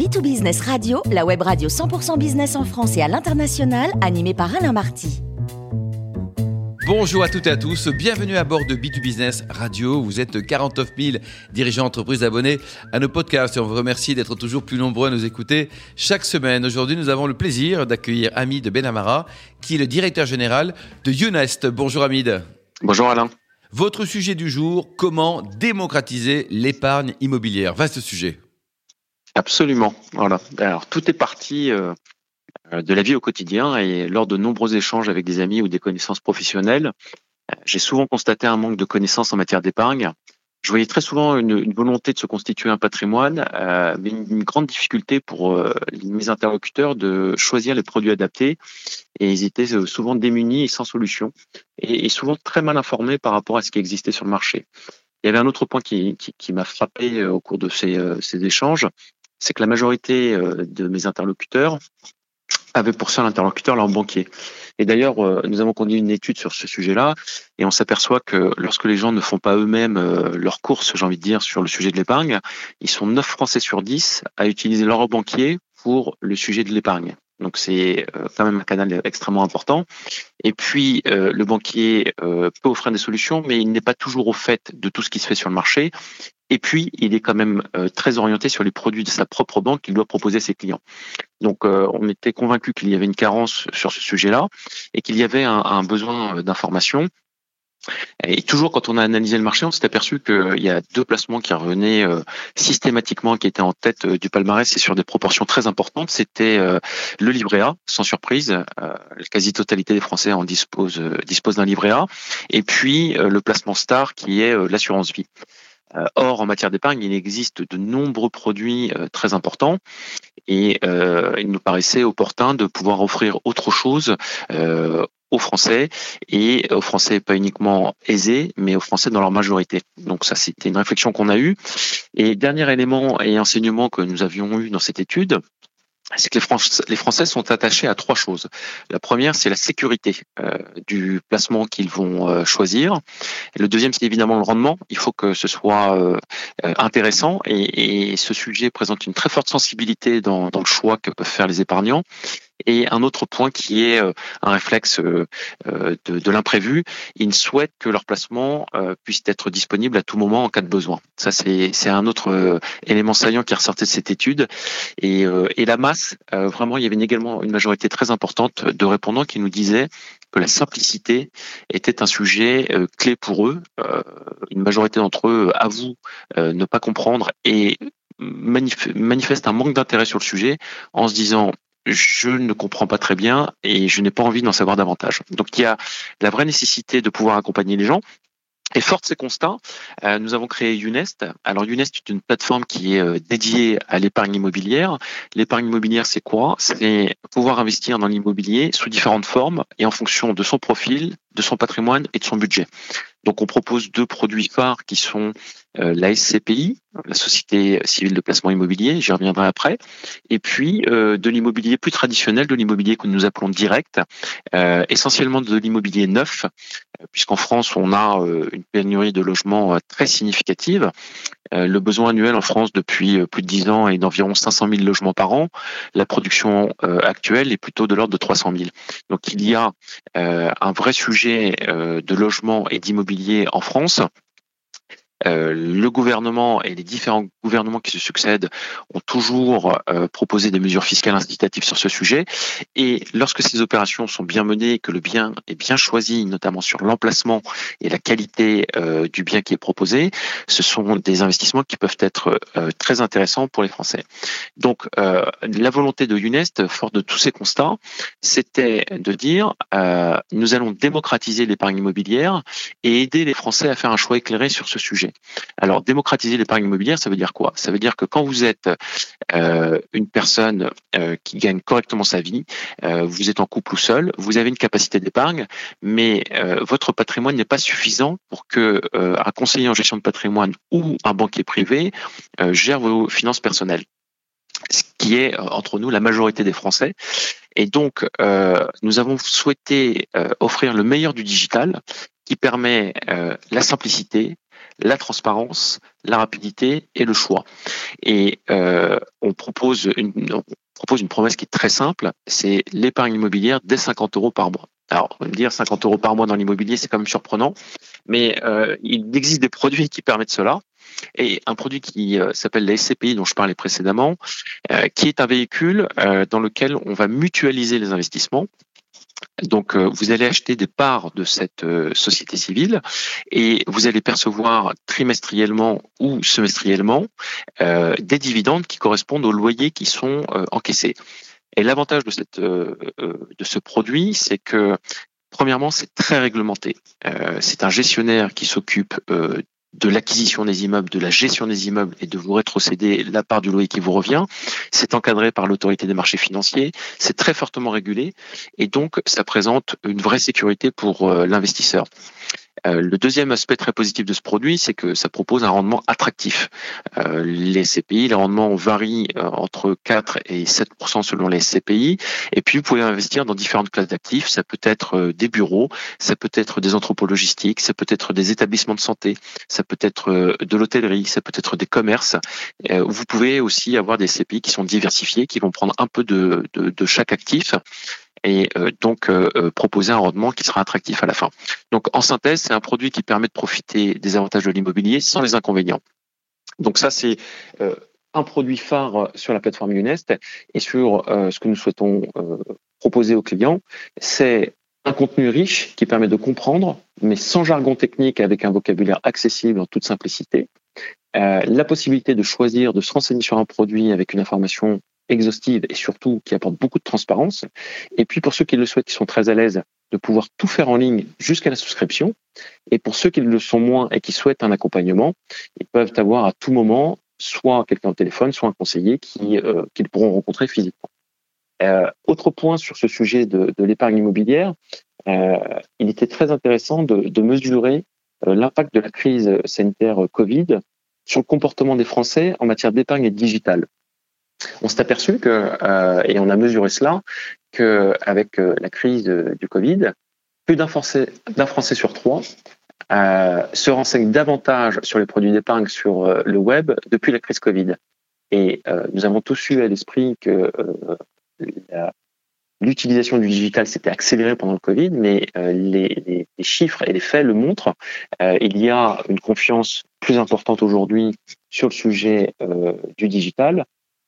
B2Business Radio, la web radio 100% business en France et à l'international, animée par Alain Marty. Bonjour à toutes et à tous, bienvenue à bord de B2Business Radio. Vous êtes 49 000 dirigeants d'entreprise abonnés à nos podcasts et on vous remercie d'être toujours plus nombreux à nous écouter chaque semaine. Aujourd'hui, nous avons le plaisir d'accueillir Hamid Benamara, qui est le directeur général de Unest. Bonjour Hamid. Bonjour Alain. Votre sujet du jour, comment démocratiser l'épargne immobilière? Vaste sujet. Absolument. Voilà. Alors tout est parti euh, de la vie au quotidien et lors de nombreux échanges avec des amis ou des connaissances professionnelles, euh, j'ai souvent constaté un manque de connaissances en matière d'épargne. Je voyais très souvent une, volonté de se constituer un patrimoine, euh, mais une, grande difficulté pour mes interlocuteurs de choisir les produits adaptés. Et ils étaient souvent démunis et sans solution, et, souvent très mal informés par rapport à ce qui existait sur le marché. Il y avait un autre point qui, m'a frappé au cours de ces échanges, c'est que la majorité euh, de mes interlocuteurs avaient pour seul interlocuteur leur banquier. Et d'ailleurs, euh, nous avons conduit une étude sur ce sujet-là, et on s'aperçoit que lorsque les gens ne font pas eux-mêmes euh, leurs courses, j'ai envie de dire, sur le sujet de l'épargne, ils sont 9 Français sur 10 à utiliser leur banquier pour le sujet de l'épargne. Donc c'est quand même un canal extrêmement important. Et puis le banquier peut offrir des solutions, mais il n'est pas toujours au fait de tout ce qui se fait sur le marché. Et puis, il est quand même euh, très orienté sur les produits de sa propre banque qu'il doit proposer à ses clients. Donc, euh, on était convaincu qu'il y avait une carence sur ce sujet-là et qu'il y avait un, besoin euh, d'information. Et toujours quand on a analysé le marché, on s'est aperçu qu'il y a deux placements qui revenaient systématiquement, qui étaient en tête du palmarès et sur des proportions très importantes. C'était le livret A, sans surprise. La quasi-totalité des Français en dispose, dispose d'un livret A. Et puis le placement star qui est l'assurance vie. Euh, or, en matière d'épargne, il existe de nombreux produits euh, très importants et euh, il nous paraissait opportun de pouvoir offrir autre chose aux Français et aux Français pas uniquement aisés, mais aux Français dans leur majorité. Donc ça, c'était une réflexion qu'on a eue. Et dernier élément et enseignement que nous avions eu dans cette étude, c'est que les, Français sont attachés à trois choses. La première, c'est la sécurité euh, du placement qu'ils vont euh, choisir. le deuxième, c'est évidemment le rendement. Il faut que ce soit euh, intéressant et, ce sujet présente une très forte sensibilité dans, dans le choix que peuvent faire les épargnants. Et un autre point qui est euh, un réflexe euh, euh, de, de l'imprévu, ils souhaitent que leur placement puisse être disponible à tout moment en cas de besoin. Ça, c'est un autre élément saillant qui est ressorti de cette étude. Et, et la masse, vraiment, il y avait également une majorité très importante de répondants qui nous disaient que la simplicité était un sujet clé pour eux. une majorité d'entre eux avouent ne pas comprendre et manifeste un manque d'intérêt sur le sujet en se disant je ne comprends pas très bien et je n'ai pas envie d'en savoir davantage. Donc il y a la vraie nécessité de pouvoir accompagner les gens. Et fort de ces constats, euh, nous avons créé Unest. Alors Unest est une plateforme qui est euh, dédiée à l'épargne immobilière. L'épargne immobilière, c'est quoi? C'est pouvoir investir dans l'immobilier sous différentes formes et en fonction de son profil, de son patrimoine et de son budget. Donc on propose deux produits phares qui sont euh, la SCPI, la Société civile de placement immobilier, j'y reviendrai après, et puis euh, de l'immobilier plus traditionnel, de l'immobilier que nous appelons direct, euh, essentiellement de l'immobilier neuf, puisqu'en France on a une pénurie de logements très significative. le besoin annuel en France depuis plus de 10 ans est d'environ 500 000 logements par an. La production actuelle est plutôt de l'ordre de 300 000. Donc il y a un vrai sujet de logement et d'immobilier en France euh, le gouvernement et les différents gouvernements qui se succèdent ont toujours euh, proposé des mesures fiscales incitatives sur ce sujet. Et lorsque ces opérations sont bien menées, que le bien est bien choisi, notamment sur l'emplacement et la qualité euh, du bien qui est proposé, ce sont des investissements qui peuvent être très intéressants pour les Français. Donc, la volonté de UNEST, fort de tous ces constats, c'était de dire nous allons démocratiser l'épargne immobilière et aider les Français à faire un choix éclairé sur ce sujet. Alors, démocratiser l'épargne immobilière, ça veut dire quoi? Ça veut dire que quand vous êtes euh, une personne euh, qui gagne correctement sa vie, euh, vous êtes en couple ou seul, vous avez une capacité d'épargne, mais votre patrimoine n'est pas suffisant pour que un conseiller en gestion de patrimoine ou un banquier privé gère vos finances personnelles ce qui est entre nous la majorité des Français. Et donc, nous avons souhaité offrir le meilleur du digital qui permet la simplicité, la transparence, la rapidité et le choix. Et euh, on propose une, on propose une promesse qui est très simple, c'est l'épargne immobilière dès 50 euros par mois. Alors, on va dire 50 euros par mois dans l'immobilier, c'est quand même surprenant, mais euh, il existe des produits qui permettent cela. Et un produit qui euh, s'appelle la SCPI dont je parlais précédemment, euh, qui est un véhicule euh, dans lequel on va mutualiser les investissements. Donc, vous allez acheter des parts de cette société civile et vous allez percevoir trimestriellement ou semestriellement des dividendes qui correspondent aux loyers qui sont encaissés. Et l'avantage de ce produit, c'est que Premièrement, c'est très réglementé. c'est un gestionnaire qui s'occupe de l'acquisition des immeubles, de la gestion des immeubles et de vous rétrocéder la part du loyer qui vous revient. C'est encadré par l'autorité des marchés financiers, c'est très fortement régulé et donc ça présente une vraie sécurité pour euh, l'investisseur. Euh, le deuxième aspect très positif de ce produit, c'est que ça propose un rendement attractif. Euh, les CPI, les rendements varient entre 4 et 7% selon les CPI. Et puis, vous pouvez investir dans différentes classes d'actifs. Ça peut être des bureaux, ça peut être des entrepôts logistiques, ça peut être des établissements de santé, peut être de l'hôtellerie, ça peut être des commerces. Vous pouvez aussi avoir des CPI qui sont diversifiés, qui vont prendre un peu de, chaque actif et euh, donc euh, euh, proposer un rendement qui sera attractif à la fin. Donc en synthèse, c'est un produit qui permet de profiter des avantages de l'immobilier sans les inconvénients. Donc ça, c'est un produit phare sur la plateforme Unest et sur ce que nous souhaitons proposer aux clients, c'est un contenu riche qui permet de comprendre, mais sans jargon technique, avec un vocabulaire accessible en toute simplicité. la possibilité de choisir, de se renseigner sur un produit avec une information exhaustive et surtout qui apporte beaucoup de transparence. Et puis pour ceux qui le souhaitent, qui sont très à l'aise, de pouvoir tout faire en ligne jusqu'à la souscription. Et pour ceux qui le sont moins et qui souhaitent un accompagnement, ils peuvent avoir à tout moment soit quelqu'un au téléphone, soit un conseiller euh, qu'ils pourront rencontrer physiquement. Euh, autre point sur ce sujet de, de l'épargne immobilière, euh, il était très intéressant de, de mesurer euh, l'impact de la crise sanitaire Covid sur le comportement des Français en matière d'épargne digitale on s'est aperçu que, euh, et on a mesuré cela, qu'avec euh, la crise du Covid, plus d'un Français, Français sur trois euh, se renseigne davantage sur les produits d'épargne sur le web depuis la crise Covid. Et nous avons tous eu à l'esprit que l'utilisation du digital s'était accélérée pendant le Covid, mais les, les, chiffres et les faits le montrent. il y a une confiance plus importante aujourd'hui sur le sujet du digital.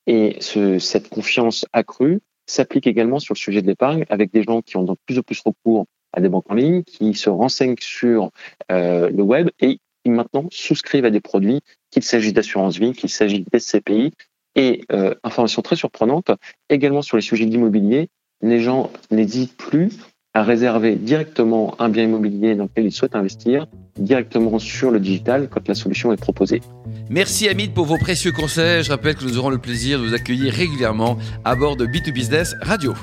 Et ce, cette confiance accrue s'applique également sur le sujet de l'épargne avec des gens qui ont de plus en plus recours à des banques en ligne, qui se renseignent sur euh, le web et qui maintenant souscrivent à des produits, qu'il s'agisse d'assurance vie, qu'il s'agisse d'SCPI. Et euh, information très surprenante, également sur les sujets d'immobilier, les gens n'hésitent plus à réserver directement un bien immobilier dans lequel ils souhaitent investir directement sur le digital quand la solution est proposée. Merci Hamid pour vos précieux conseils. Je rappelle que nous aurons le plaisir de vous accueillir régulièrement à bord de B2Business Radio.